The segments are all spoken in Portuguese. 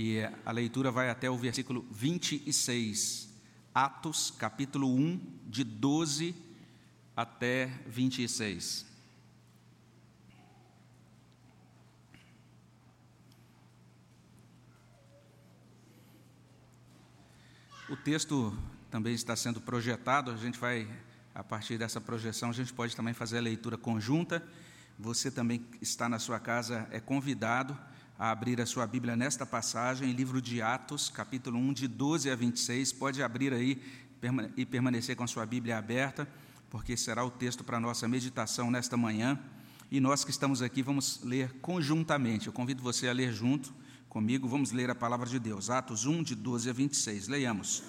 e a leitura vai até o versículo 26. Atos, capítulo 1, de 12 até 26. O texto também está sendo projetado, a gente vai, a partir dessa projeção, a gente pode também fazer a leitura conjunta. Você também está na sua casa, é convidado a abrir a sua Bíblia nesta passagem, livro de Atos, capítulo 1, de 12 a 26. Pode abrir aí e permanecer com a sua Bíblia aberta, porque será o texto para a nossa meditação nesta manhã. E nós que estamos aqui vamos ler conjuntamente. Eu convido você a ler junto comigo, vamos ler a palavra de Deus. Atos 1, de 12 a 26. Leiamos.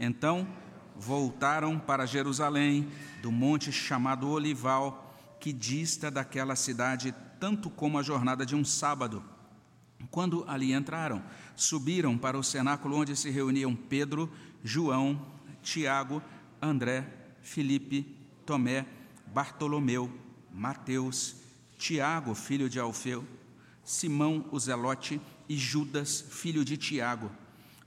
Então voltaram para Jerusalém, do monte chamado Olival, que dista daquela cidade tanto como a jornada de um sábado. Quando ali entraram, subiram para o cenáculo onde se reuniam Pedro, João, Tiago, André, Filipe, Tomé, Bartolomeu, Mateus, Tiago, filho de Alfeu, Simão o Zelote, e Judas, filho de Tiago.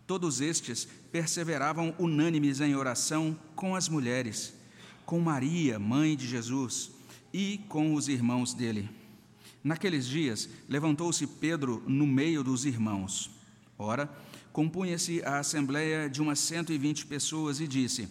Todos estes perseveravam unânimes em oração com as mulheres, com Maria, mãe de Jesus, e com os irmãos dele. Naqueles dias, levantou-se Pedro no meio dos irmãos. Ora, compunha-se a assembleia de umas cento e vinte pessoas e disse: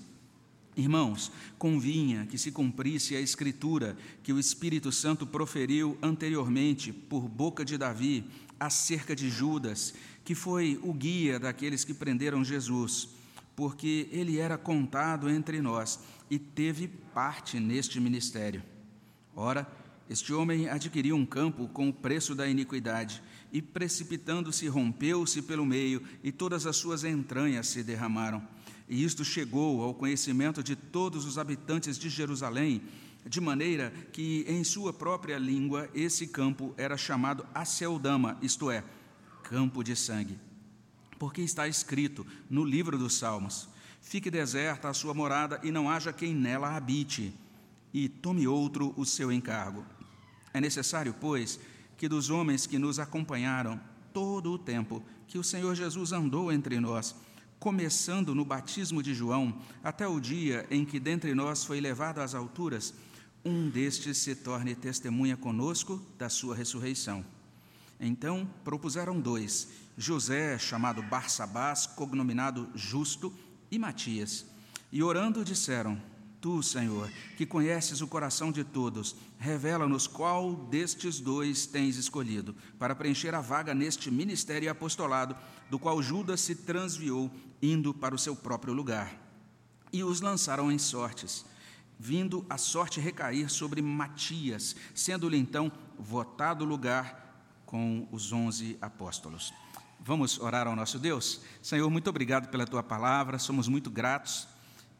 Irmãos, convinha que se cumprisse a escritura que o Espírito Santo proferiu anteriormente por boca de Davi acerca de Judas, que foi o guia daqueles que prenderam Jesus, porque ele era contado entre nós e teve parte neste ministério. Ora, este homem adquiriu um campo com o preço da iniquidade, e precipitando-se, rompeu-se pelo meio, e todas as suas entranhas se derramaram. E isto chegou ao conhecimento de todos os habitantes de Jerusalém, de maneira que em sua própria língua esse campo era chamado Aceldama, isto é, campo de sangue. Porque está escrito no livro dos Salmos: Fique deserta a sua morada e não haja quem nela habite, e tome outro o seu encargo. É necessário, pois, que dos homens que nos acompanharam todo o tempo que o Senhor Jesus andou entre nós, começando no batismo de João, até o dia em que dentre nós foi levado às alturas, um destes se torne testemunha conosco da sua ressurreição. Então propuseram dois, José, chamado Barsabás, cognominado Justo, e Matias. E orando disseram: Tu, Senhor, que conheces o coração de todos, revela-nos qual destes dois tens escolhido, para preencher a vaga neste ministério e apostolado, do qual Judas se transviou, indo para o seu próprio lugar. E os lançaram em sortes vindo a sorte recair sobre Matias, sendo-lhe então votado lugar com os onze apóstolos. Vamos orar ao nosso Deus? Senhor, muito obrigado pela tua palavra, somos muito gratos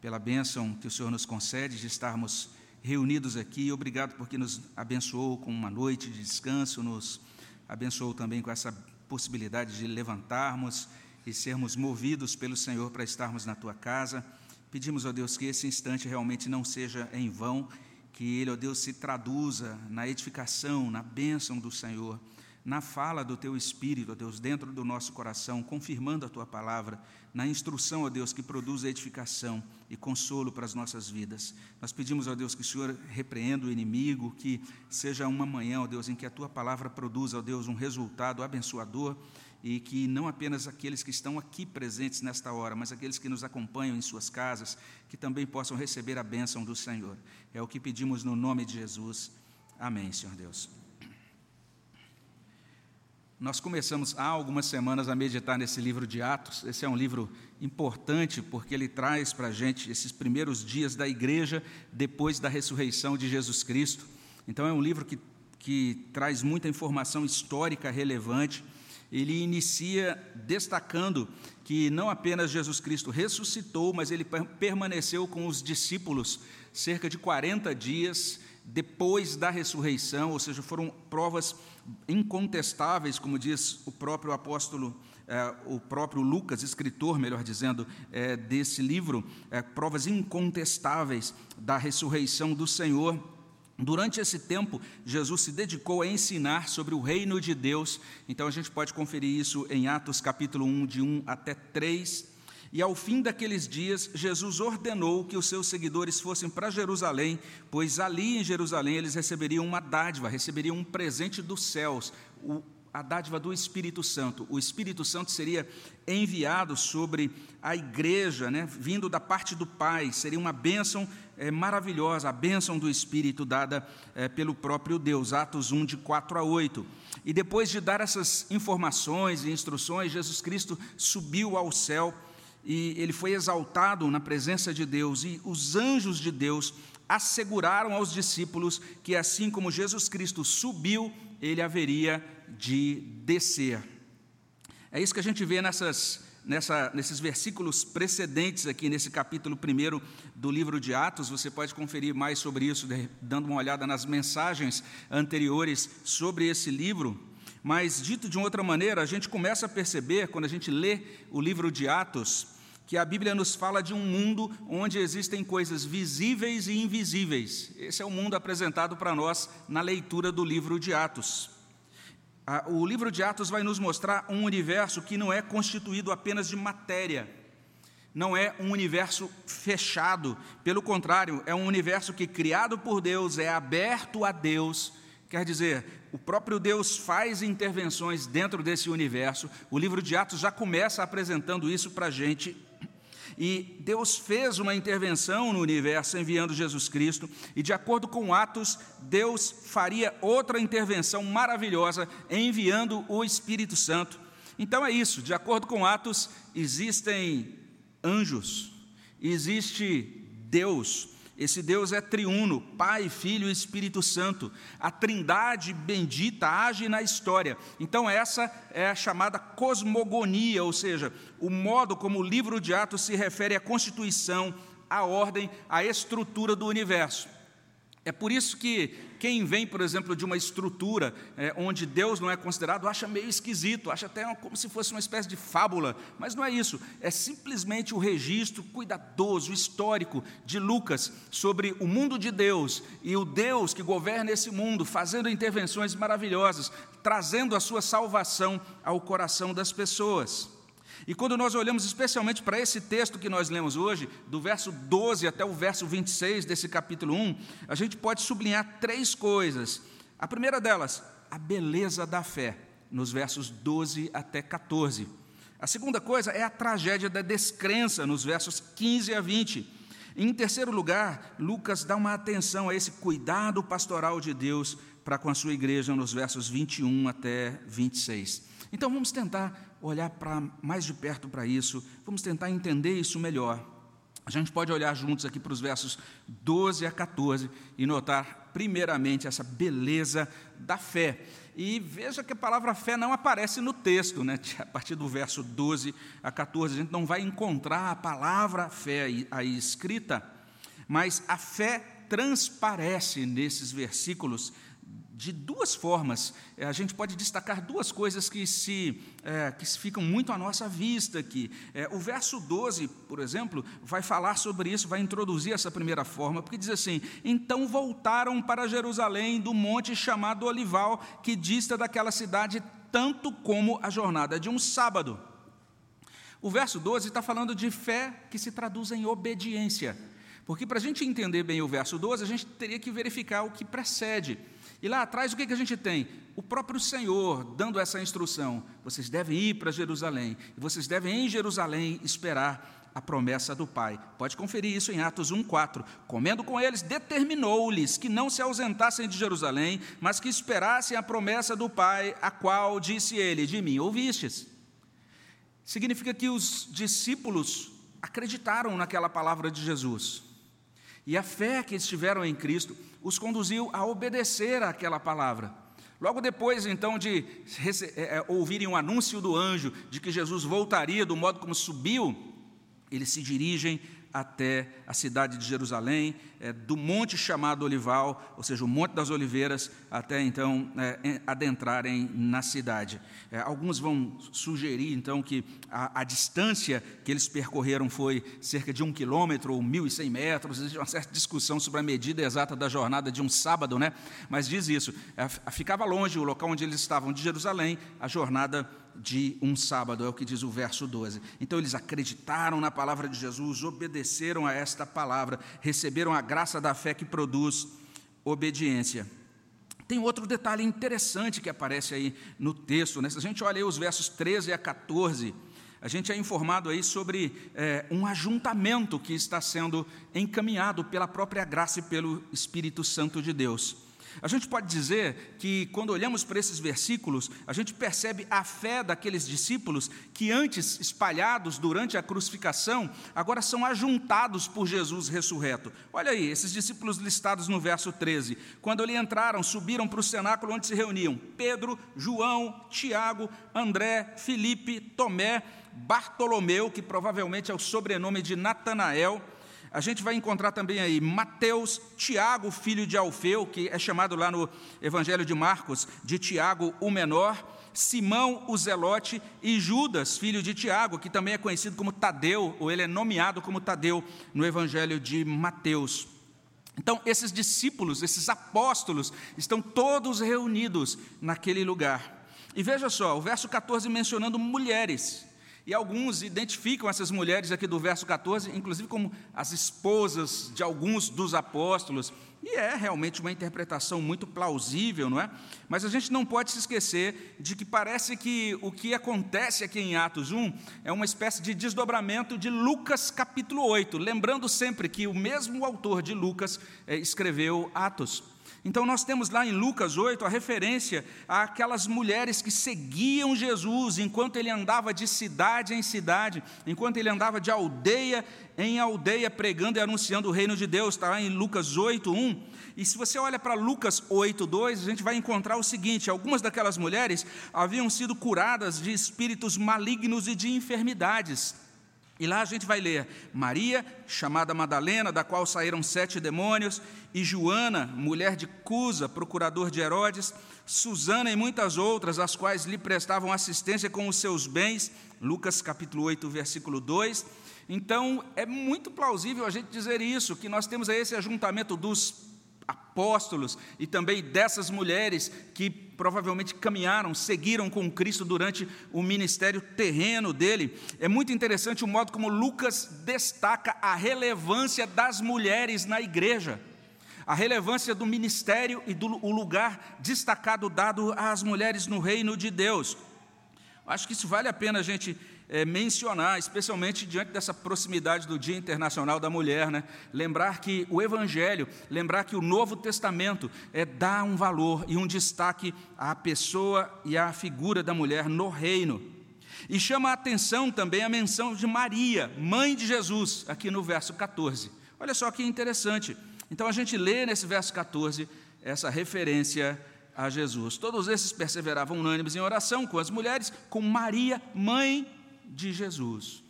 pela bênção que o Senhor nos concede de estarmos reunidos aqui. Obrigado porque nos abençoou com uma noite de descanso, nos abençoou também com essa possibilidade de levantarmos e sermos movidos pelo Senhor para estarmos na tua casa. Pedimos, ó Deus, que esse instante realmente não seja em vão, que ele, ó Deus, se traduza na edificação, na bênção do Senhor, na fala do teu Espírito, ó Deus, dentro do nosso coração, confirmando a tua palavra, na instrução, ó Deus, que produz edificação e consolo para as nossas vidas. Nós pedimos, ó Deus, que o Senhor repreenda o inimigo, que seja uma manhã, ó Deus, em que a tua palavra produza, ó Deus, um resultado abençoador e que não apenas aqueles que estão aqui presentes nesta hora, mas aqueles que nos acompanham em suas casas, que também possam receber a bênção do Senhor. É o que pedimos no nome de Jesus. Amém, Senhor Deus. Nós começamos há algumas semanas a meditar nesse livro de Atos. Esse é um livro importante porque ele traz para a gente esses primeiros dias da igreja depois da ressurreição de Jesus Cristo. Então, é um livro que, que traz muita informação histórica relevante ele inicia destacando que não apenas Jesus Cristo ressuscitou, mas ele permaneceu com os discípulos cerca de 40 dias depois da ressurreição, ou seja, foram provas incontestáveis, como diz o próprio apóstolo, eh, o próprio Lucas, escritor, melhor dizendo, eh, desse livro, eh, provas incontestáveis da ressurreição do Senhor Durante esse tempo, Jesus se dedicou a ensinar sobre o reino de Deus. Então a gente pode conferir isso em Atos capítulo 1, de 1 até 3. E ao fim daqueles dias, Jesus ordenou que os seus seguidores fossem para Jerusalém, pois ali em Jerusalém eles receberiam uma dádiva, receberiam um presente dos céus, o a dádiva do Espírito Santo. O Espírito Santo seria enviado sobre a igreja, né, vindo da parte do Pai, seria uma bênção é, maravilhosa, a bênção do Espírito dada é, pelo próprio Deus, Atos 1, de 4 a 8. E depois de dar essas informações e instruções, Jesus Cristo subiu ao céu e ele foi exaltado na presença de Deus, e os anjos de Deus asseguraram aos discípulos que assim como Jesus Cristo subiu, ele haveria de descer. É isso que a gente vê nessas, nessa, nesses versículos precedentes aqui, nesse capítulo 1 do livro de Atos. Você pode conferir mais sobre isso, dando uma olhada nas mensagens anteriores sobre esse livro. Mas, dito de outra maneira, a gente começa a perceber, quando a gente lê o livro de Atos, que a Bíblia nos fala de um mundo onde existem coisas visíveis e invisíveis. Esse é o mundo apresentado para nós na leitura do livro de Atos o livro de Atos vai nos mostrar um universo que não é constituído apenas de matéria, não é um universo fechado, pelo contrário, é um universo que, criado por Deus, é aberto a Deus. Quer dizer, o próprio Deus faz intervenções dentro desse universo. O livro de Atos já começa apresentando isso para a gente e Deus fez uma intervenção no universo enviando Jesus Cristo, e de acordo com Atos, Deus faria outra intervenção maravilhosa enviando o Espírito Santo. Então é isso, de acordo com Atos, existem anjos, existe Deus, esse Deus é triuno, Pai, Filho e Espírito Santo. A Trindade bendita age na história. Então, essa é a chamada cosmogonia, ou seja, o modo como o livro de Atos se refere à constituição, à ordem, à estrutura do universo. É por isso que quem vem, por exemplo, de uma estrutura é, onde Deus não é considerado, acha meio esquisito, acha até como se fosse uma espécie de fábula, mas não é isso, é simplesmente o registro cuidadoso, histórico de Lucas sobre o mundo de Deus e o Deus que governa esse mundo, fazendo intervenções maravilhosas, trazendo a sua salvação ao coração das pessoas. E quando nós olhamos especialmente para esse texto que nós lemos hoje, do verso 12 até o verso 26 desse capítulo 1, a gente pode sublinhar três coisas. A primeira delas, a beleza da fé, nos versos 12 até 14. A segunda coisa é a tragédia da descrença, nos versos 15 a 20. Em terceiro lugar, Lucas dá uma atenção a esse cuidado pastoral de Deus para com a sua igreja, nos versos 21 até 26. Então vamos tentar olhar para mais de perto para isso, vamos tentar entender isso melhor. A gente pode olhar juntos aqui para os versos 12 a 14 e notar, primeiramente, essa beleza da fé. E veja que a palavra fé não aparece no texto, né? a partir do verso 12 a 14, a gente não vai encontrar a palavra fé aí, aí escrita, mas a fé transparece nesses versículos de duas formas. É, a gente pode destacar duas coisas que se, é, que ficam muito à nossa vista aqui. É, o verso 12, por exemplo, vai falar sobre isso, vai introduzir essa primeira forma, porque diz assim: Então voltaram para Jerusalém do monte chamado Olival, que dista daquela cidade tanto como a jornada de um sábado. O verso 12 está falando de fé que se traduz em obediência. Porque para a gente entender bem o verso 12, a gente teria que verificar o que precede. E lá atrás o que, que a gente tem? O próprio Senhor dando essa instrução: vocês devem ir para Jerusalém, e vocês devem em Jerusalém esperar a promessa do Pai. Pode conferir isso em Atos 1,4. Comendo com eles, determinou-lhes que não se ausentassem de Jerusalém, mas que esperassem a promessa do Pai, a qual disse ele: De mim ouvistes. Significa que os discípulos acreditaram naquela palavra de Jesus. E a fé que eles tiveram em Cristo os conduziu a obedecer àquela palavra. Logo depois, então, de é, é, ouvirem o anúncio do anjo de que Jesus voltaria do modo como subiu, eles se dirigem até a cidade de Jerusalém, é, do monte chamado Olival, ou seja, o Monte das Oliveiras, até então é, adentrarem na cidade. É, alguns vão sugerir então que a, a, distância que eles percorreram foi cerca de um quilômetro ou 1.100 metros. Existe uma certa discussão sobre a medida exata da jornada de um sábado, né? mas diz isso: é, ficava longe o local onde eles estavam de Jerusalém, a jornada de um sábado, é o que diz o verso 12. Então eles acreditaram na palavra de Jesus, obedeceram a esta palavra, receberam a graça da fé que produz obediência. Tem outro detalhe interessante que aparece aí no texto, né? se a gente olha aí os versos 13 a 14, a gente é informado aí sobre é, um ajuntamento que está sendo encaminhado pela própria graça e pelo Espírito Santo de Deus. A gente pode dizer que, quando olhamos para esses versículos, a gente percebe a fé daqueles discípulos que, antes espalhados durante a crucificação, agora são ajuntados por Jesus ressurreto. Olha aí, esses discípulos listados no verso 13. Quando ali entraram, subiram para o cenáculo onde se reuniam Pedro, João, Tiago, André, Felipe, Tomé, Bartolomeu, que provavelmente é o sobrenome de Natanael a gente vai encontrar também aí Mateus, Tiago, filho de Alfeu, que é chamado lá no Evangelho de Marcos de Tiago o menor, Simão o Zelote e Judas, filho de Tiago, que também é conhecido como Tadeu, ou ele é nomeado como Tadeu no Evangelho de Mateus. Então, esses discípulos, esses apóstolos, estão todos reunidos naquele lugar. E veja só, o verso 14 mencionando mulheres. E alguns identificam essas mulheres aqui do verso 14, inclusive como as esposas de alguns dos apóstolos. E é realmente uma interpretação muito plausível, não é? Mas a gente não pode se esquecer de que parece que o que acontece aqui em Atos 1 é uma espécie de desdobramento de Lucas capítulo 8. Lembrando sempre que o mesmo autor de Lucas eh, escreveu Atos. Então, nós temos lá em Lucas 8 a referência àquelas mulheres que seguiam Jesus enquanto ele andava de cidade em cidade, enquanto ele andava de aldeia em aldeia, pregando e anunciando o reino de Deus, está lá em Lucas 8, 1. E se você olha para Lucas 8, 2, a gente vai encontrar o seguinte: algumas daquelas mulheres haviam sido curadas de espíritos malignos e de enfermidades. E lá a gente vai ler Maria, chamada Madalena, da qual saíram sete demônios, e Joana, mulher de Cusa, procurador de Herodes, Susana e muitas outras, as quais lhe prestavam assistência com os seus bens. Lucas capítulo 8, versículo 2. Então, é muito plausível a gente dizer isso, que nós temos aí esse ajuntamento dos apóstolos e também dessas mulheres que provavelmente caminharam, seguiram com Cristo durante o ministério terreno dele. É muito interessante o modo como Lucas destaca a relevância das mulheres na igreja. A relevância do ministério e do lugar destacado dado às mulheres no reino de Deus. Acho que isso vale a pena a gente é, mencionar, especialmente diante dessa proximidade do Dia Internacional da Mulher, né? lembrar que o Evangelho, lembrar que o Novo Testamento é, dá um valor e um destaque à pessoa e à figura da mulher no reino. E chama a atenção também a menção de Maria, mãe de Jesus, aqui no verso 14. Olha só que interessante. Então a gente lê nesse verso 14 essa referência a Jesus. Todos esses perseveravam unânimes em oração com as mulheres, com Maria, mãe de Jesus.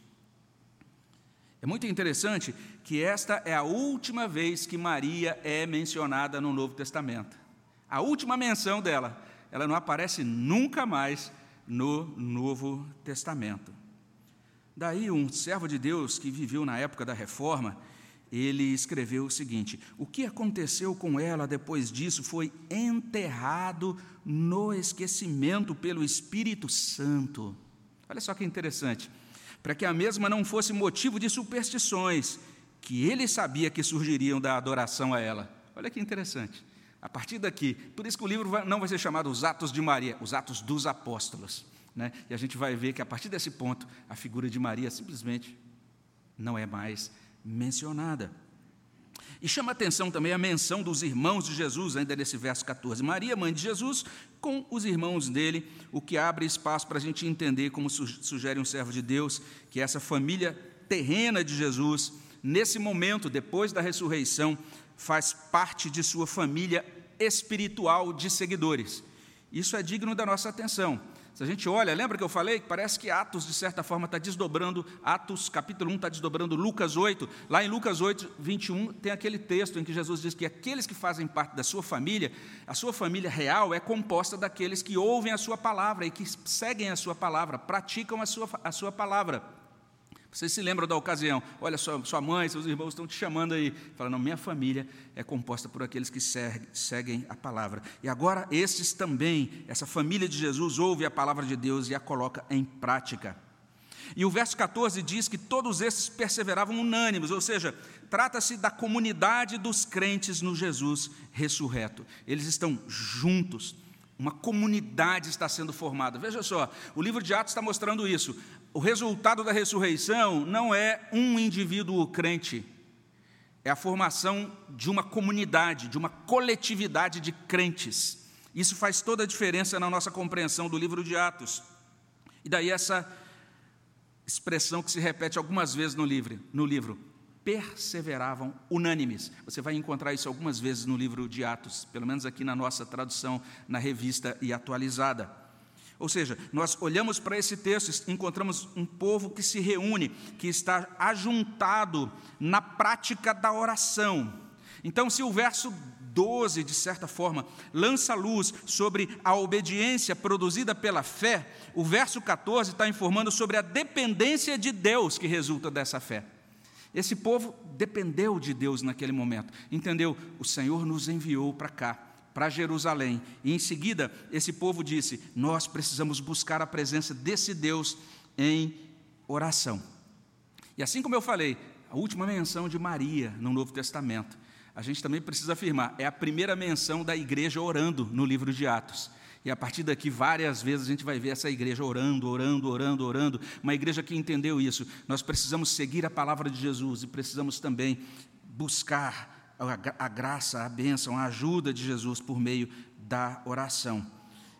É muito interessante que esta é a última vez que Maria é mencionada no Novo Testamento. A última menção dela, ela não aparece nunca mais no Novo Testamento. Daí, um servo de Deus que viveu na época da reforma, ele escreveu o seguinte: O que aconteceu com ela depois disso foi enterrado no esquecimento pelo Espírito Santo. Olha só que interessante. Para que a mesma não fosse motivo de superstições, que ele sabia que surgiriam da adoração a ela. Olha que interessante. A partir daqui, por isso que o livro não vai ser chamado Os Atos de Maria, os Atos dos Apóstolos. Né? E a gente vai ver que a partir desse ponto, a figura de Maria simplesmente não é mais mencionada. E chama atenção também a menção dos irmãos de Jesus, ainda nesse verso 14. Maria, mãe de Jesus, com os irmãos dele, o que abre espaço para a gente entender, como sugere um servo de Deus, que essa família terrena de Jesus, nesse momento, depois da ressurreição, faz parte de sua família espiritual de seguidores. Isso é digno da nossa atenção. Se a gente olha, lembra que eu falei que parece que Atos, de certa forma, está desdobrando, Atos capítulo 1 está desdobrando Lucas 8. Lá em Lucas 8, 21, tem aquele texto em que Jesus diz que aqueles que fazem parte da sua família, a sua família real é composta daqueles que ouvem a sua palavra e que seguem a sua palavra, praticam a sua, a sua palavra. Vocês se lembram da ocasião? Olha, sua, sua mãe, seus irmãos estão te chamando aí. Fala, não, minha família é composta por aqueles que seguem a palavra. E agora, estes também, essa família de Jesus, ouve a palavra de Deus e a coloca em prática. E o verso 14 diz que todos esses perseveravam unânimes, ou seja, trata-se da comunidade dos crentes no Jesus ressurreto. Eles estão juntos, uma comunidade está sendo formada. Veja só, o livro de Atos está mostrando isso o resultado da ressurreição não é um indivíduo crente, é a formação de uma comunidade, de uma coletividade de crentes. Isso faz toda a diferença na nossa compreensão do livro de Atos. E daí essa expressão que se repete algumas vezes no livro, no livro perseveravam unânimes. Você vai encontrar isso algumas vezes no livro de Atos, pelo menos aqui na nossa tradução na revista e atualizada. Ou seja, nós olhamos para esse texto e encontramos um povo que se reúne, que está ajuntado na prática da oração. Então, se o verso 12, de certa forma, lança luz sobre a obediência produzida pela fé, o verso 14 está informando sobre a dependência de Deus que resulta dessa fé. Esse povo dependeu de Deus naquele momento, entendeu? O Senhor nos enviou para cá para Jerusalém. E em seguida, esse povo disse: Nós precisamos buscar a presença desse Deus em oração. E assim como eu falei, a última menção de Maria no Novo Testamento, a gente também precisa afirmar, é a primeira menção da igreja orando no livro de Atos. E a partir daqui, várias vezes a gente vai ver essa igreja orando, orando, orando, orando. Uma igreja que entendeu isso. Nós precisamos seguir a palavra de Jesus e precisamos também buscar a, graça, a bênção, a ajuda de Jesus por meio da oração.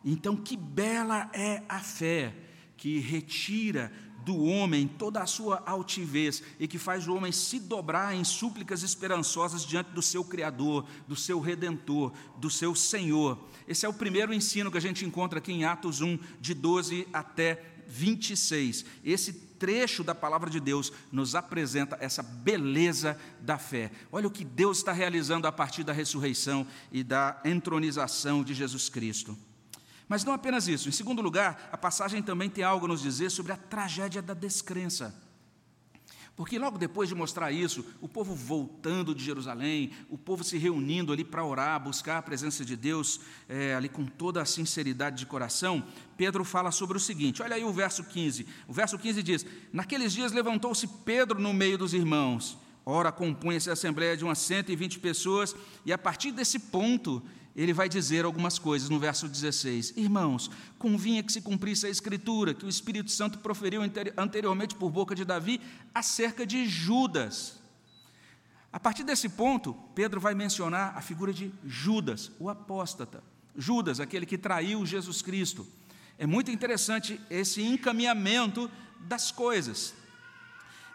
Então, que bela é a fé que retira do homem toda a sua altivez e que faz o homem se dobrar em súplicas esperançosas diante do seu Criador, do seu Redentor, do seu Senhor. Esse é o primeiro ensino que a gente encontra aqui em Atos 1, de 12 até 26. Esse trecho da palavra de Deus nos apresenta essa beleza da fé. Olha o que Deus está realizando a partir da ressurreição e da entronização de Jesus Cristo. Mas não apenas isso. Em segundo lugar, a passagem também tem algo a nos dizer sobre a tragédia da descrença. Porque logo depois de mostrar isso, o povo voltando de Jerusalém, o povo se reunindo ali para orar, buscar a presença de Deus, é, ali com toda a sinceridade de coração, Pedro fala sobre o seguinte: olha aí o verso 15. O verso 15 diz: Naqueles dias levantou-se Pedro no meio dos irmãos. Ora, compunha-se a assembleia de umas 120 pessoas, e a partir desse ponto, ele vai dizer algumas coisas no verso 16: Irmãos, convinha que se cumprisse a Escritura, que o Espírito Santo proferiu anteriormente por boca de Davi acerca de Judas. A partir desse ponto, Pedro vai mencionar a figura de Judas, o apóstata. Judas, aquele que traiu Jesus Cristo. É muito interessante esse encaminhamento das coisas.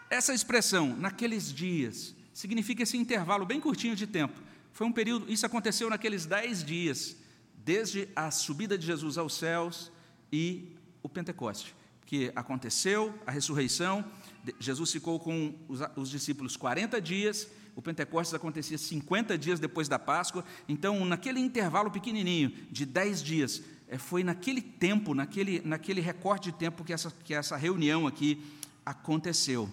Essa expressão, naqueles dias, significa esse intervalo bem curtinho de tempo foi um período, isso aconteceu naqueles dez dias, desde a subida de Jesus aos céus e o Pentecoste, que aconteceu, a ressurreição, Jesus ficou com os, os discípulos 40 dias, o Pentecostes acontecia 50 dias depois da Páscoa, então, naquele intervalo pequenininho, de 10 dias, é, foi naquele tempo, naquele, naquele recorte de tempo que essa, que essa reunião aqui aconteceu.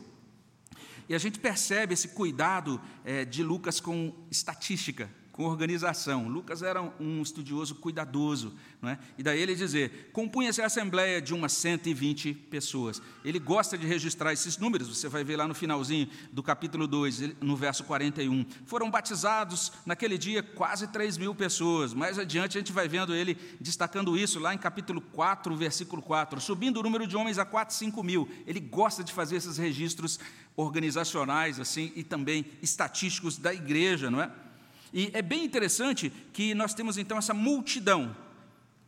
E a gente percebe esse cuidado é, de Lucas com estatística, com organização. Lucas era um estudioso cuidadoso, não é? e daí ele dizer: compunha-se a assembleia de umas 120 pessoas. Ele gosta de registrar esses números, você vai ver lá no finalzinho do capítulo 2, no verso 41. Foram batizados naquele dia quase 3 mil pessoas. Mais adiante a gente vai vendo ele destacando isso lá em capítulo 4, versículo 4, subindo o número de homens a 4, 5 mil. Ele gosta de fazer esses registros organizacionais assim e também estatísticos da igreja, não é? E é bem interessante que nós temos então essa multidão,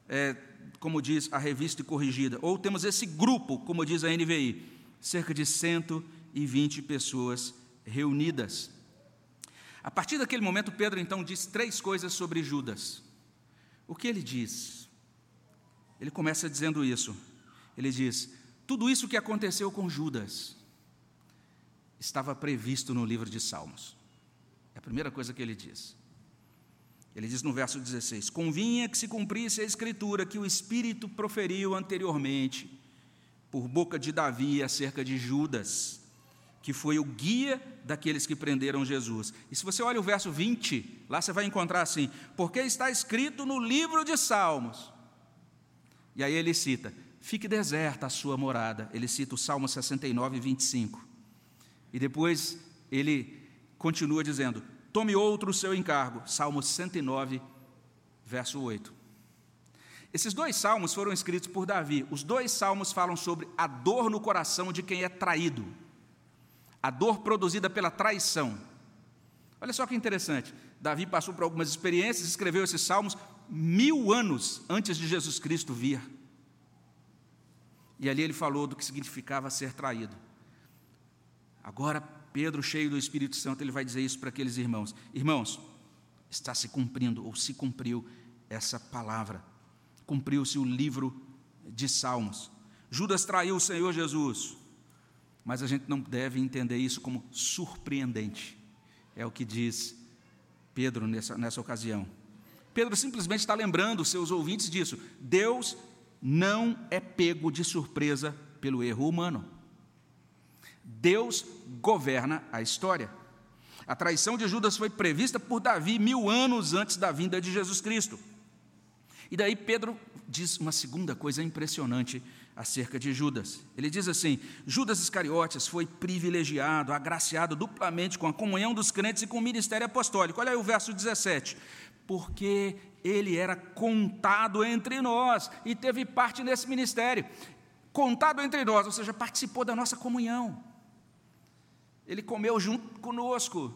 é, como diz a revista corrigida, ou temos esse grupo, como diz a NVI, cerca de 120 pessoas reunidas. A partir daquele momento, Pedro então diz três coisas sobre Judas. O que ele diz? Ele começa dizendo isso. Ele diz: tudo isso que aconteceu com Judas estava previsto no livro de Salmos. É a primeira coisa que ele diz. Ele diz no verso 16: Convinha que se cumprisse a escritura que o Espírito proferiu anteriormente, por boca de Davi, acerca de Judas, que foi o guia daqueles que prenderam Jesus. E se você olha o verso 20, lá você vai encontrar assim: Porque está escrito no livro de Salmos. E aí ele cita: Fique deserta a sua morada. Ele cita o Salmo 69, 25. E depois ele continua dizendo: tome outro o seu encargo. Salmo 109, verso 8. Esses dois salmos foram escritos por Davi. Os dois salmos falam sobre a dor no coração de quem é traído, a dor produzida pela traição. Olha só que interessante. Davi passou por algumas experiências, escreveu esses salmos mil anos antes de Jesus Cristo vir. E ali ele falou do que significava ser traído. Agora, Pedro, cheio do Espírito Santo, ele vai dizer isso para aqueles irmãos: Irmãos, está se cumprindo, ou se cumpriu essa palavra, cumpriu-se o livro de Salmos. Judas traiu o Senhor Jesus, mas a gente não deve entender isso como surpreendente, é o que diz Pedro nessa, nessa ocasião. Pedro simplesmente está lembrando seus ouvintes disso. Deus não é pego de surpresa pelo erro humano. Deus governa a história. A traição de Judas foi prevista por Davi mil anos antes da vinda de Jesus Cristo. E daí Pedro diz uma segunda coisa impressionante acerca de Judas. Ele diz assim: Judas Iscariotes foi privilegiado, agraciado duplamente com a comunhão dos crentes e com o ministério apostólico. Olha aí o verso 17. Porque ele era contado entre nós e teve parte nesse ministério. Contado entre nós, ou seja, participou da nossa comunhão. Ele comeu junto conosco.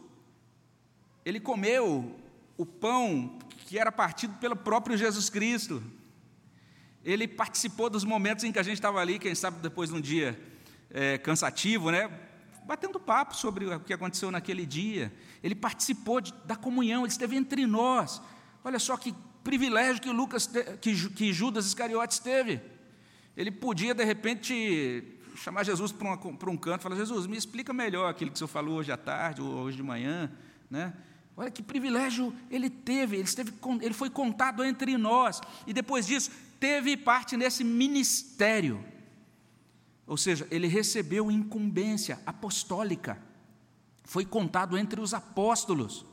Ele comeu o pão que era partido pelo próprio Jesus Cristo. Ele participou dos momentos em que a gente estava ali, quem sabe depois de um dia é, cansativo, né? Batendo papo sobre o que aconteceu naquele dia. Ele participou de, da comunhão, ele esteve entre nós. Olha só que privilégio que, Lucas, que, que Judas Iscariotes teve. Ele podia, de repente, chamar Jesus para, para um canto e falar: Jesus, me explica melhor aquilo que o senhor falou hoje à tarde ou hoje de manhã. Né? Olha que privilégio ele teve, ele, esteve, ele foi contado entre nós, e depois disso, teve parte nesse ministério. Ou seja, ele recebeu incumbência apostólica, foi contado entre os apóstolos.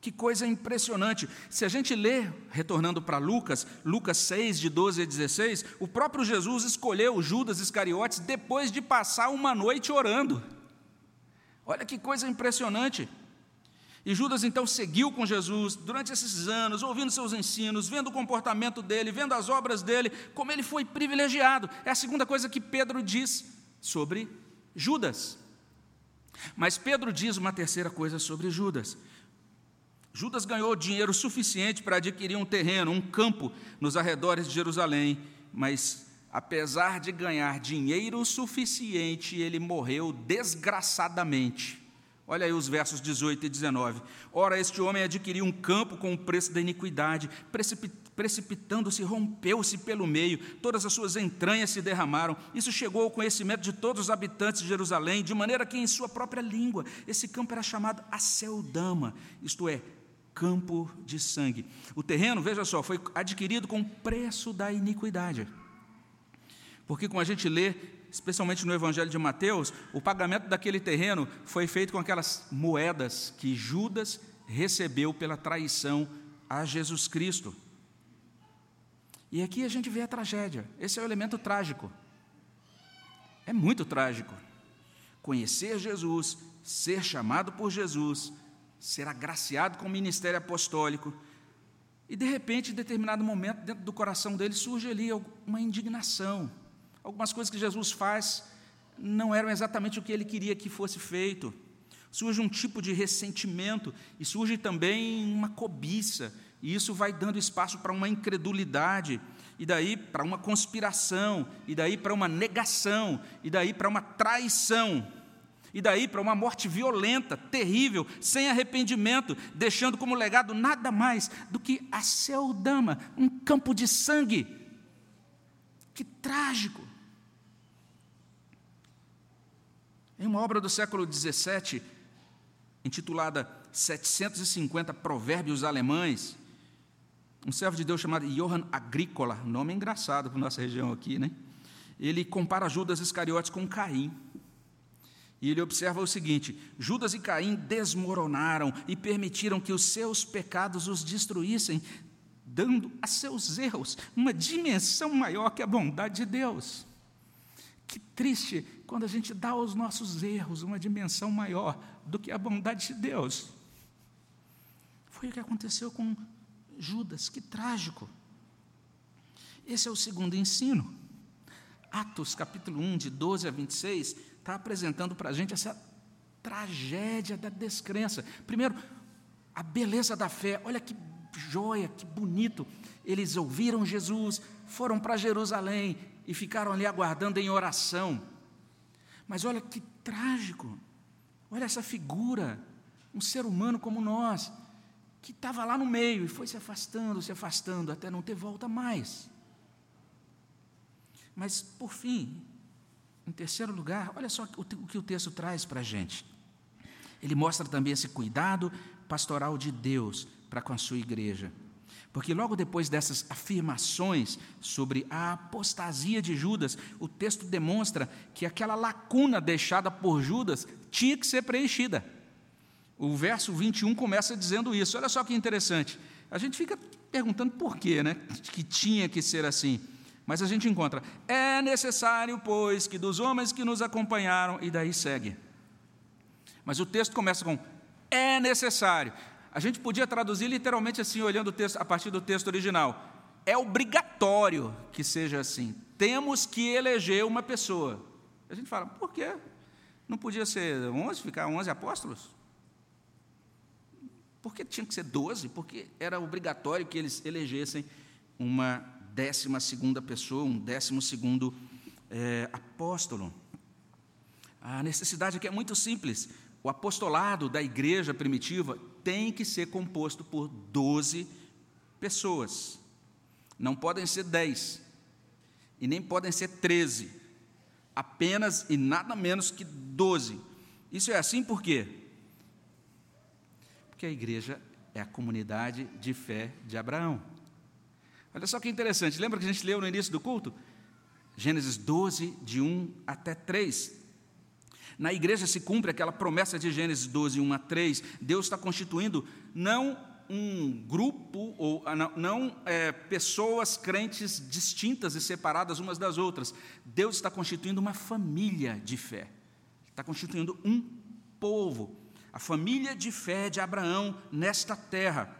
Que coisa impressionante. Se a gente lê, retornando para Lucas, Lucas 6, de 12 a 16, o próprio Jesus escolheu Judas Iscariotes depois de passar uma noite orando. Olha que coisa impressionante. E Judas então seguiu com Jesus durante esses anos, ouvindo seus ensinos, vendo o comportamento dele, vendo as obras dele, como ele foi privilegiado. É a segunda coisa que Pedro diz sobre Judas. Mas Pedro diz uma terceira coisa sobre Judas. Judas ganhou dinheiro suficiente para adquirir um terreno, um campo nos arredores de Jerusalém, mas apesar de ganhar dinheiro suficiente, ele morreu desgraçadamente. Olha aí os versos 18 e 19. Ora, este homem adquiriu um campo com o preço da iniquidade, precipitando-se, rompeu-se pelo meio, todas as suas entranhas se derramaram. Isso chegou ao conhecimento de todos os habitantes de Jerusalém, de maneira que, em sua própria língua, esse campo era chamado Aceldama, isto é, campo de sangue. O terreno, veja só, foi adquirido com preço da iniquidade. Porque, como a gente lê, especialmente no Evangelho de Mateus, o pagamento daquele terreno foi feito com aquelas moedas que Judas recebeu pela traição a Jesus Cristo. E aqui a gente vê a tragédia, esse é o elemento trágico. É muito trágico. Conhecer Jesus, ser chamado por Jesus, ser agraciado com o ministério apostólico. E de repente, em determinado momento, dentro do coração dele surge ali uma indignação. Algumas coisas que Jesus faz não eram exatamente o que ele queria que fosse feito. Surge um tipo de ressentimento e surge também uma cobiça. E isso vai dando espaço para uma incredulidade, e daí para uma conspiração, e daí para uma negação, e daí para uma traição e daí para uma morte violenta, terrível, sem arrependimento, deixando como legado nada mais do que a Celdama, um campo de sangue. Que trágico! Em uma obra do século XVII, intitulada 750 Provérbios Alemães, um servo de Deus chamado Johann Agrícola, nome engraçado para nossa região aqui, né? Ele compara Judas Iscariotes com Caim. E ele observa o seguinte: Judas e Caim desmoronaram e permitiram que os seus pecados os destruíssem, dando a seus erros uma dimensão maior que a bondade de Deus. Que triste quando a gente dá aos nossos erros uma dimensão maior do que a bondade de Deus. Foi o que aconteceu com Judas, que trágico. Esse é o segundo ensino. Atos capítulo 1, de 12 a 26, está apresentando para a gente essa tragédia da descrença. Primeiro, a beleza da fé. Olha que joia, que bonito. Eles ouviram Jesus, foram para Jerusalém e ficaram ali aguardando em oração. Mas olha que trágico. Olha essa figura, um ser humano como nós, que estava lá no meio e foi se afastando, se afastando, até não ter volta mais. Mas, por fim, em terceiro lugar, olha só o que o texto traz para a gente. Ele mostra também esse cuidado pastoral de Deus para com a sua igreja. Porque logo depois dessas afirmações sobre a apostasia de Judas, o texto demonstra que aquela lacuna deixada por Judas tinha que ser preenchida. O verso 21 começa dizendo isso. Olha só que interessante. A gente fica perguntando por quê, né? Que tinha que ser assim. Mas a gente encontra: é necessário, pois, que dos homens que nos acompanharam, e daí segue. Mas o texto começa com: é necessário. A gente podia traduzir literalmente assim, olhando o texto a partir do texto original. É obrigatório que seja assim. Temos que eleger uma pessoa. A gente fala, por quê? Não podia ser 11, ficar 11 apóstolos? Por que tinha que ser doze? Porque era obrigatório que eles elegessem uma décima segunda pessoa, um décimo segundo é, apóstolo. A necessidade aqui é muito simples. O apostolado da igreja primitiva tem que ser composto por doze pessoas. Não podem ser dez. E nem podem ser treze. Apenas e nada menos que doze. Isso é assim por quê? Porque a igreja é a comunidade de fé de Abraão. Olha só que interessante, lembra que a gente leu no início do culto? Gênesis 12, de 1 até 3. Na igreja se cumpre aquela promessa de Gênesis 12, 1 a 3. Deus está constituindo não um grupo, ou ah, não, é, pessoas crentes distintas e separadas umas das outras. Deus está constituindo uma família de fé. Está constituindo um povo a família de fé de Abraão nesta terra.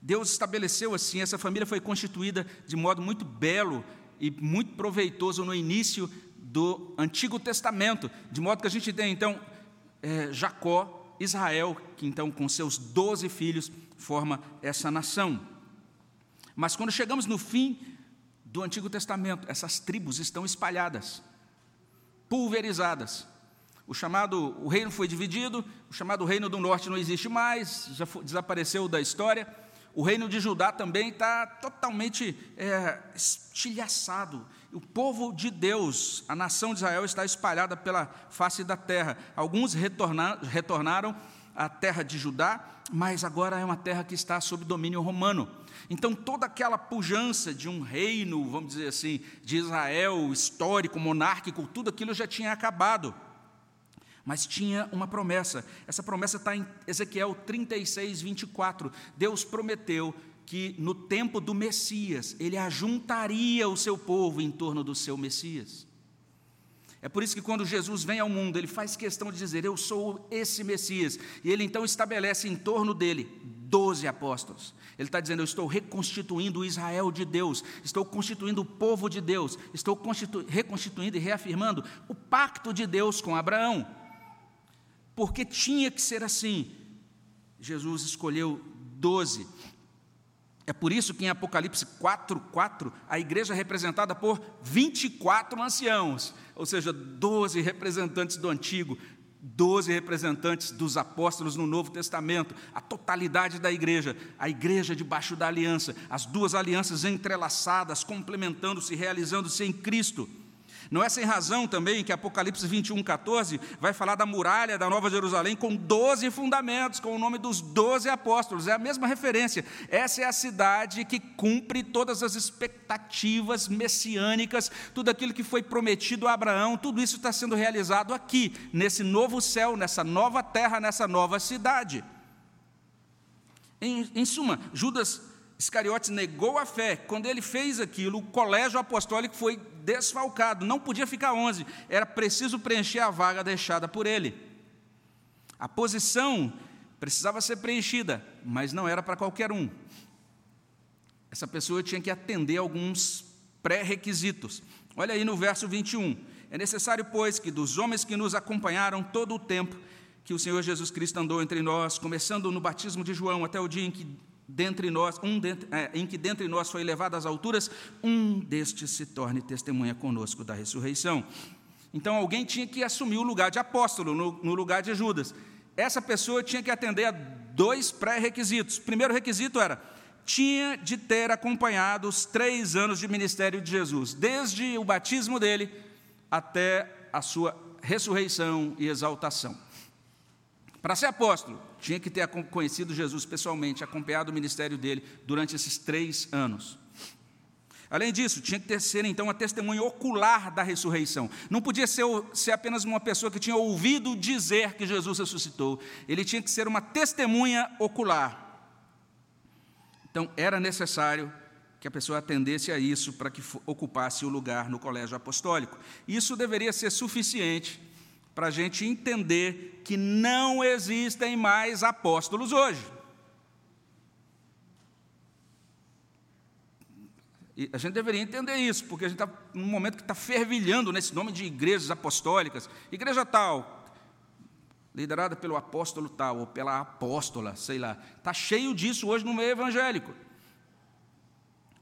Deus estabeleceu assim, essa família foi constituída de modo muito belo e muito proveitoso no início do Antigo Testamento, de modo que a gente tem então é, Jacó, Israel, que então com seus doze filhos forma essa nação. Mas quando chegamos no fim do Antigo Testamento, essas tribos estão espalhadas, pulverizadas. O chamado, o reino foi dividido, o chamado reino do norte não existe mais, já foi, desapareceu da história. O reino de Judá também está totalmente é, estilhaçado. O povo de Deus, a nação de Israel, está espalhada pela face da terra. Alguns retornar, retornaram à terra de Judá, mas agora é uma terra que está sob domínio romano. Então, toda aquela pujança de um reino, vamos dizer assim, de Israel, histórico, monárquico, tudo aquilo já tinha acabado mas tinha uma promessa. Essa promessa está em Ezequiel 36, 24. Deus prometeu que no tempo do Messias, ele ajuntaria o seu povo em torno do seu Messias. É por isso que quando Jesus vem ao mundo, ele faz questão de dizer: Eu sou esse Messias. E ele então estabelece em torno dele doze apóstolos. Ele está dizendo: Eu estou reconstituindo o Israel de Deus, estou constituindo o povo de Deus, estou reconstituindo e reafirmando o pacto de Deus com Abraão porque tinha que ser assim. Jesus escolheu doze. É por isso que em Apocalipse 4, 4, a igreja é representada por 24 anciãos, ou seja, 12 representantes do antigo, doze representantes dos apóstolos no Novo Testamento, a totalidade da igreja, a igreja debaixo da aliança, as duas alianças entrelaçadas, complementando-se, realizando-se em Cristo. Não é sem razão também que Apocalipse 21, 14 vai falar da muralha da Nova Jerusalém com 12 fundamentos, com o nome dos 12 apóstolos. É a mesma referência. Essa é a cidade que cumpre todas as expectativas messiânicas, tudo aquilo que foi prometido a Abraão, tudo isso está sendo realizado aqui, nesse novo céu, nessa nova terra, nessa nova cidade. Em, em suma, Judas Iscariotes negou a fé. Quando ele fez aquilo, o colégio apostólico foi desfalcado, não podia ficar 11, era preciso preencher a vaga deixada por ele. A posição precisava ser preenchida, mas não era para qualquer um. Essa pessoa tinha que atender alguns pré-requisitos. Olha aí no verso 21. É necessário, pois, que dos homens que nos acompanharam todo o tempo que o Senhor Jesus Cristo andou entre nós, começando no batismo de João até o dia em que dentre nós, um é, em que dentre nós foi levado às alturas, um destes se torne testemunha conosco da ressurreição. Então alguém tinha que assumir o lugar de apóstolo no, no lugar de Judas. Essa pessoa tinha que atender a dois pré-requisitos. Primeiro requisito era tinha de ter acompanhado os três anos de ministério de Jesus, desde o batismo dele até a sua ressurreição e exaltação. Para ser apóstolo, tinha que ter conhecido Jesus pessoalmente, acompanhado o ministério dele durante esses três anos. Além disso, tinha que ter, ser então a testemunha ocular da ressurreição. Não podia ser, ser apenas uma pessoa que tinha ouvido dizer que Jesus ressuscitou. Ele tinha que ser uma testemunha ocular. Então, era necessário que a pessoa atendesse a isso para que ocupasse o lugar no colégio apostólico. Isso deveria ser suficiente para a gente entender que não existem mais apóstolos hoje. E a gente deveria entender isso, porque a gente está num momento que está fervilhando nesse nome de igrejas apostólicas. Igreja tal, liderada pelo apóstolo tal, ou pela apóstola, sei lá. Está cheio disso hoje no meio evangélico.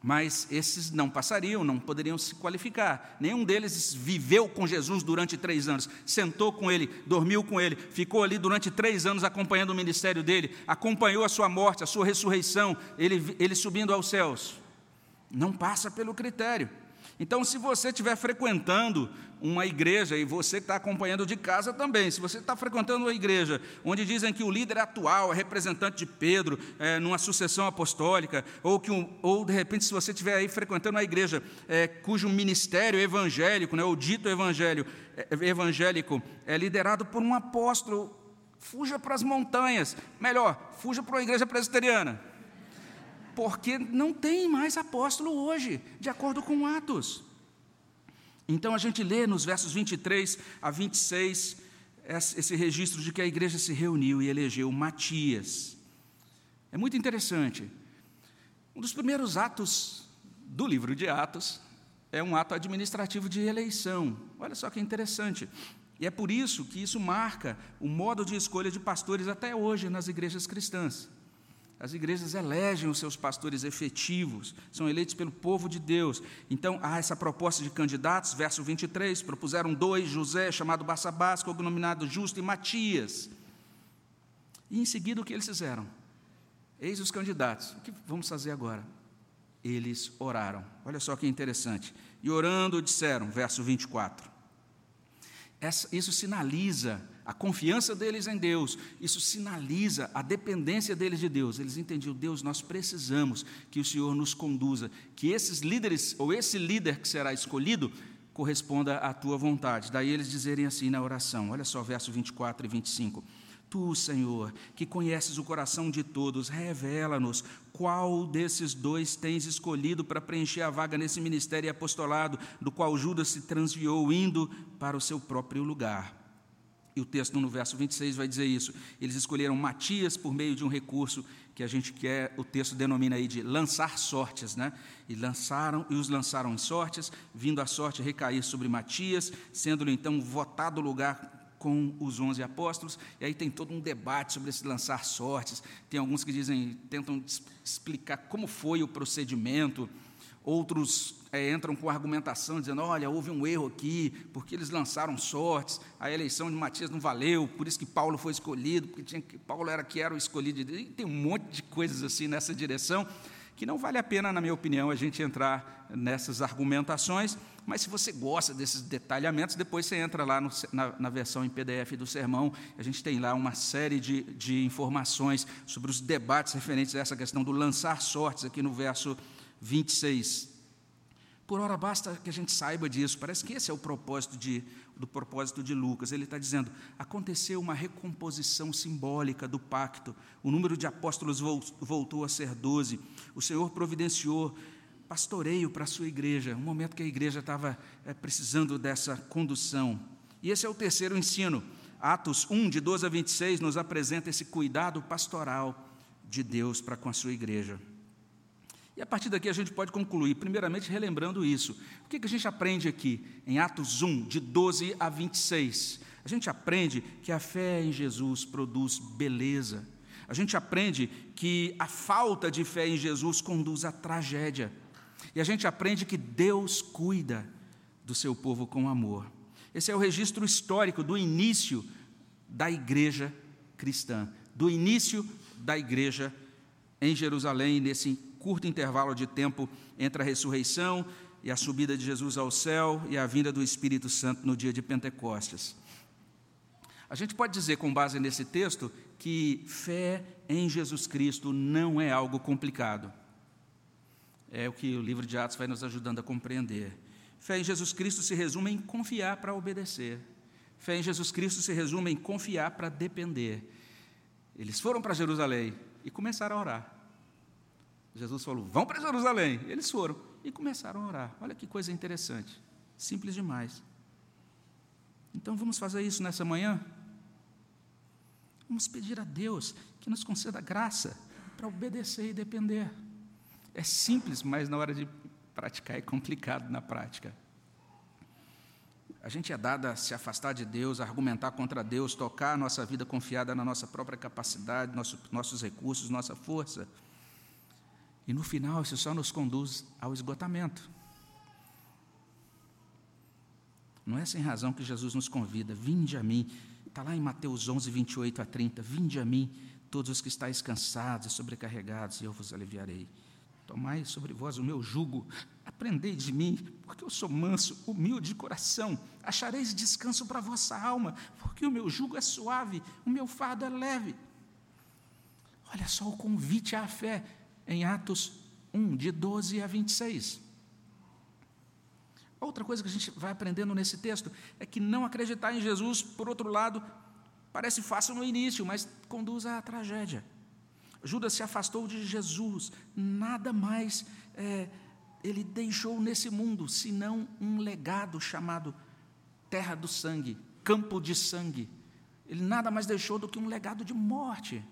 Mas esses não passariam, não poderiam se qualificar. Nenhum deles viveu com Jesus durante três anos, sentou com ele, dormiu com ele, ficou ali durante três anos acompanhando o ministério dele, acompanhou a sua morte, a sua ressurreição, ele, ele subindo aos céus. Não passa pelo critério. Então, se você estiver frequentando uma igreja, e você que está acompanhando de casa também, se você está frequentando uma igreja onde dizem que o líder atual é representante de Pedro, é, numa sucessão apostólica, ou, que um, ou de repente, se você estiver aí frequentando uma igreja é, cujo ministério evangélico, né, o dito evangelho, é, evangélico, é liderado por um apóstolo, fuja para as montanhas, melhor, fuja para uma igreja presbiteriana porque não tem mais apóstolo hoje, de acordo com Atos. Então a gente lê nos versos 23 a 26 esse registro de que a igreja se reuniu e elegeu Matias. É muito interessante. Um dos primeiros atos do livro de Atos é um ato administrativo de eleição. Olha só que interessante. E é por isso que isso marca o modo de escolha de pastores até hoje nas igrejas cristãs. As igrejas elegem os seus pastores efetivos, são eleitos pelo povo de Deus. Então, há essa proposta de candidatos, verso 23, propuseram dois, José, chamado Bassabás, cognominado Justo, e Matias. E em seguida, o que eles fizeram? Eis os candidatos. O que vamos fazer agora? Eles oraram. Olha só que interessante. E orando, disseram, verso 24. Essa, isso sinaliza a confiança deles em Deus, isso sinaliza a dependência deles de Deus. Eles entendiam, Deus, nós precisamos que o Senhor nos conduza, que esses líderes, ou esse líder que será escolhido, corresponda à tua vontade. Daí eles dizerem assim na oração, olha só, verso 24 e 25. Tu, Senhor, que conheces o coração de todos, revela-nos qual desses dois tens escolhido para preencher a vaga nesse ministério e apostolado, do qual Judas se transviou, indo para o seu próprio lugar. E o texto no verso 26 vai dizer isso. Eles escolheram Matias por meio de um recurso que a gente quer, o texto denomina aí de lançar sortes, né? E lançaram e os lançaram em sortes, vindo a sorte recair sobre Matias, sendo-lhe então votado lugar com os onze apóstolos. E aí tem todo um debate sobre esse lançar sortes. Tem alguns que dizem, tentam explicar como foi o procedimento. outros é, entram com argumentação, dizendo: olha, houve um erro aqui, porque eles lançaram sortes, a eleição de Matias não valeu, por isso que Paulo foi escolhido, porque tinha que, Paulo era que era o escolhido. E tem um monte de coisas assim nessa direção, que não vale a pena, na minha opinião, a gente entrar nessas argumentações, mas se você gosta desses detalhamentos, depois você entra lá no, na, na, versão em PDF do sermão, a gente tem lá uma série de, de informações sobre os debates referentes a essa questão do lançar sortes, aqui no verso 26. Por ora basta que a gente saiba disso. Parece que esse é o propósito de, do propósito de Lucas. Ele está dizendo: aconteceu uma recomposição simbólica do pacto. O número de apóstolos voltou a ser doze. O Senhor providenciou pastoreio para a sua igreja, um momento que a igreja estava é, precisando dessa condução. E esse é o terceiro ensino. Atos 1, de 12 a 26, nos apresenta esse cuidado pastoral de Deus para com a sua igreja. E a partir daqui a gente pode concluir, primeiramente relembrando isso. O que, que a gente aprende aqui em Atos 1, de 12 a 26? A gente aprende que a fé em Jesus produz beleza. A gente aprende que a falta de fé em Jesus conduz à tragédia. E a gente aprende que Deus cuida do seu povo com amor. Esse é o registro histórico do início da igreja cristã, do início da igreja em Jerusalém, nesse curto intervalo de tempo entre a ressurreição e a subida de Jesus ao céu e a vinda do Espírito Santo no dia de Pentecostes. A gente pode dizer, com base nesse texto, que fé em Jesus Cristo não é algo complicado. É o que o livro de Atos vai nos ajudando a compreender. Fé em Jesus Cristo se resume em confiar para obedecer. Fé em Jesus Cristo se resume em confiar para depender. Eles foram para Jerusalém e começaram a orar. Jesus falou: vão para Jerusalém. Eles foram e começaram a orar. Olha que coisa interessante. Simples demais. Então vamos fazer isso nessa manhã? Vamos pedir a Deus que nos conceda graça para obedecer e depender. É simples, mas na hora de praticar é complicado na prática. A gente é dado a se afastar de Deus, argumentar contra Deus, tocar a nossa vida confiada na nossa própria capacidade, nosso, nossos recursos, nossa força. E no final, isso só nos conduz ao esgotamento. Não é sem razão que Jesus nos convida: vinde a mim. Está lá em Mateus 11, 28 a 30. Vinde a mim, todos os que estáis cansados e sobrecarregados, e eu vos aliviarei. Tomai sobre vós o meu jugo, aprendei de mim, porque eu sou manso, humilde de coração. Achareis descanso para vossa alma, porque o meu jugo é suave, o meu fardo é leve. Olha só o convite à fé em Atos 1, de 12 a 26. Outra coisa que a gente vai aprendendo nesse texto é que não acreditar em Jesus, por outro lado, parece fácil no início, mas conduz à tragédia. Judas se afastou de Jesus, nada mais é, ele deixou nesse mundo senão um legado chamado terra do sangue, campo de sangue. Ele nada mais deixou do que um legado de morte.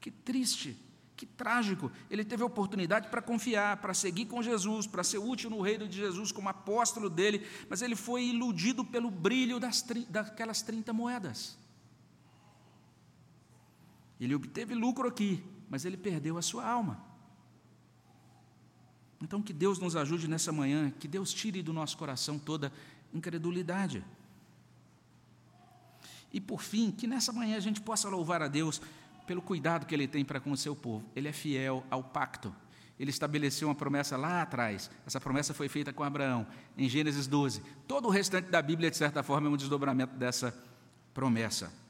Que triste. Que trágico. Ele teve oportunidade para confiar, para seguir com Jesus, para ser útil no reino de Jesus como apóstolo dele, mas ele foi iludido pelo brilho das, daquelas 30 moedas. Ele obteve lucro aqui, mas ele perdeu a sua alma. Então, que Deus nos ajude nessa manhã, que Deus tire do nosso coração toda incredulidade. E por fim, que nessa manhã a gente possa louvar a Deus pelo cuidado que ele tem para com o seu povo. Ele é fiel ao pacto. Ele estabeleceu uma promessa lá atrás. Essa promessa foi feita com Abraão, em Gênesis 12. Todo o restante da Bíblia, de certa forma, é um desdobramento dessa promessa.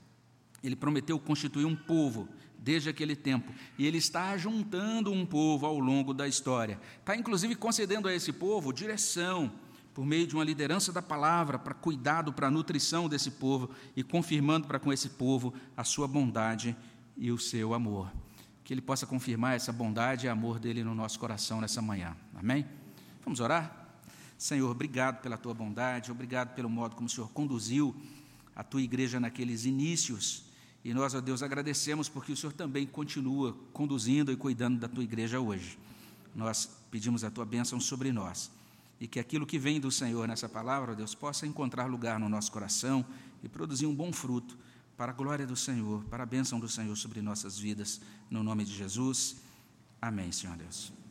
Ele prometeu constituir um povo desde aquele tempo. E ele está juntando um povo ao longo da história. Está, inclusive, concedendo a esse povo direção, por meio de uma liderança da palavra, para cuidado, para nutrição desse povo e confirmando para com esse povo a sua bondade e o seu amor. Que Ele possa confirmar essa bondade e amor dele no nosso coração nessa manhã. Amém? Vamos orar? Senhor, obrigado pela tua bondade, obrigado pelo modo como o Senhor conduziu a tua igreja naqueles inícios. E nós, ó Deus, agradecemos porque o Senhor também continua conduzindo e cuidando da tua igreja hoje. Nós pedimos a tua bênção sobre nós. E que aquilo que vem do Senhor nessa palavra, ó Deus, possa encontrar lugar no nosso coração e produzir um bom fruto para a glória do Senhor, para a bênção do Senhor sobre nossas vidas, no nome de Jesus. Amém, Senhor Deus.